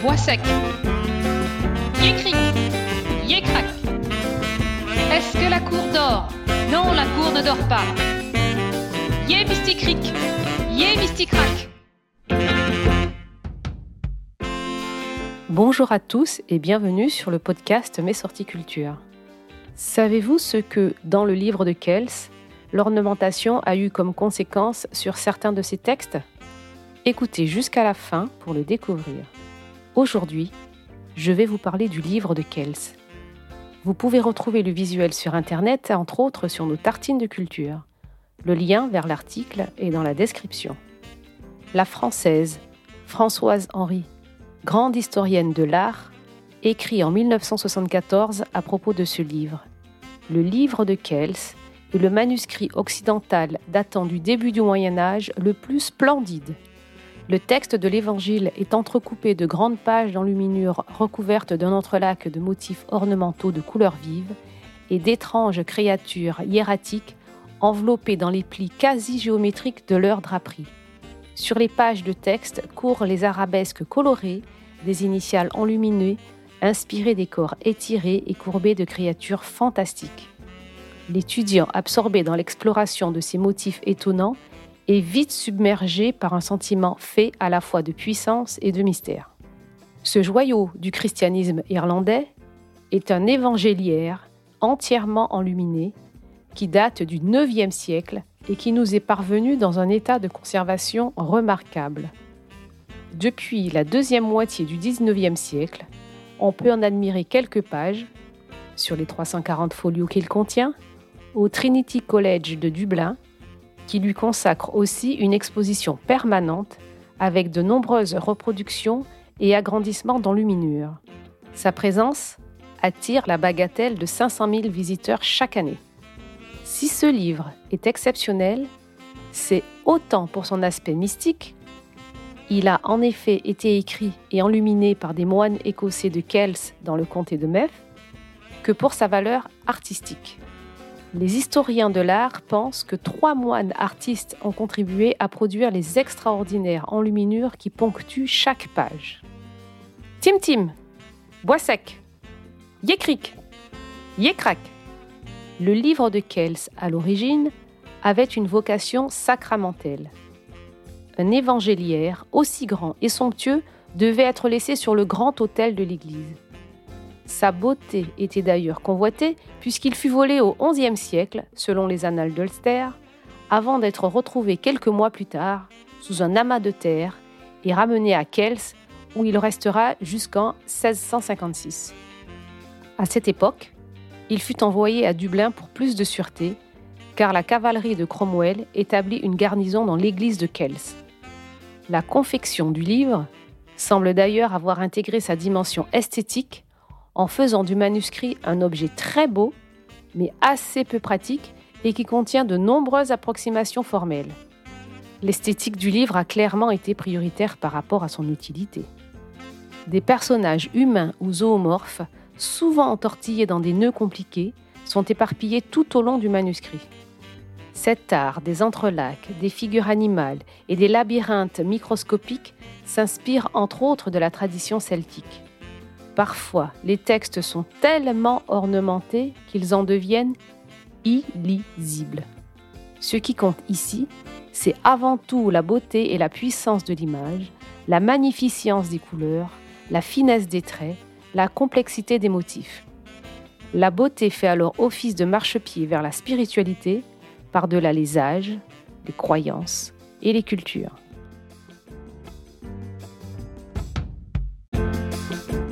Bois sec. Yécric, yécrac. Est-ce que la cour dort? Non, la cour ne dort pas. Yé mysticric, yé mysticrac. Bonjour à tous et bienvenue sur le podcast Mes sorties culture. Savez-vous ce que, dans le livre de Kels, l'ornementation a eu comme conséquence sur certains de ses textes? Écoutez jusqu'à la fin pour le découvrir. Aujourd'hui, je vais vous parler du livre de Kels. Vous pouvez retrouver le visuel sur Internet, entre autres sur nos tartines de culture. Le lien vers l'article est dans la description. La Française, Françoise Henry, grande historienne de l'art, écrit en 1974 à propos de ce livre. Le livre de Kels est le manuscrit occidental datant du début du Moyen Âge le plus splendide le texte de l'Évangile est entrecoupé de grandes pages d'enluminure recouvertes d'un entrelac de motifs ornementaux de couleurs vives et d'étranges créatures hiératiques enveloppées dans les plis quasi géométriques de leur draperie. Sur les pages de texte courent les arabesques colorées, des initiales enluminées, inspirées des corps étirés et courbés de créatures fantastiques. L'étudiant absorbé dans l'exploration de ces motifs étonnants est vite submergé par un sentiment fait à la fois de puissance et de mystère. Ce joyau du christianisme irlandais est un évangéliaire entièrement enluminé qui date du IXe siècle et qui nous est parvenu dans un état de conservation remarquable. Depuis la deuxième moitié du XIXe siècle, on peut en admirer quelques pages, sur les 340 folios qu'il contient, au Trinity College de Dublin, qui lui consacre aussi une exposition permanente avec de nombreuses reproductions et agrandissements d'enluminure. Sa présence attire la bagatelle de 500 000 visiteurs chaque année. Si ce livre est exceptionnel, c'est autant pour son aspect mystique, il a en effet été écrit et enluminé par des moines écossais de Kells dans le comté de Meath, que pour sa valeur artistique. Les historiens de l'art pensent que trois moines artistes ont contribué à produire les extraordinaires enluminures qui ponctuent chaque page. Tim Tim, Bois sec, Yécric, Yécrac. Le livre de Kels, à l'origine, avait une vocation sacramentelle. Un évangéliaire aussi grand et somptueux devait être laissé sur le grand autel de l'église. Sa beauté était d'ailleurs convoitée puisqu'il fut volé au XIe siècle, selon les annales d'Ulster, avant d'être retrouvé quelques mois plus tard sous un amas de terre et ramené à Kells où il restera jusqu'en 1656. À cette époque, il fut envoyé à Dublin pour plus de sûreté, car la cavalerie de Cromwell établit une garnison dans l'église de Kells. La confection du livre semble d'ailleurs avoir intégré sa dimension esthétique en faisant du manuscrit un objet très beau, mais assez peu pratique et qui contient de nombreuses approximations formelles. L'esthétique du livre a clairement été prioritaire par rapport à son utilité. Des personnages humains ou zoomorphes, souvent entortillés dans des nœuds compliqués, sont éparpillés tout au long du manuscrit. Cet art des entrelacs, des figures animales et des labyrinthes microscopiques s'inspire entre autres de la tradition celtique. Parfois, les textes sont tellement ornementés qu'ils en deviennent illisibles. Ce qui compte ici, c'est avant tout la beauté et la puissance de l'image, la magnificence des couleurs, la finesse des traits, la complexité des motifs. La beauté fait alors office de marchepied vers la spiritualité, par-delà les âges, les croyances et les cultures.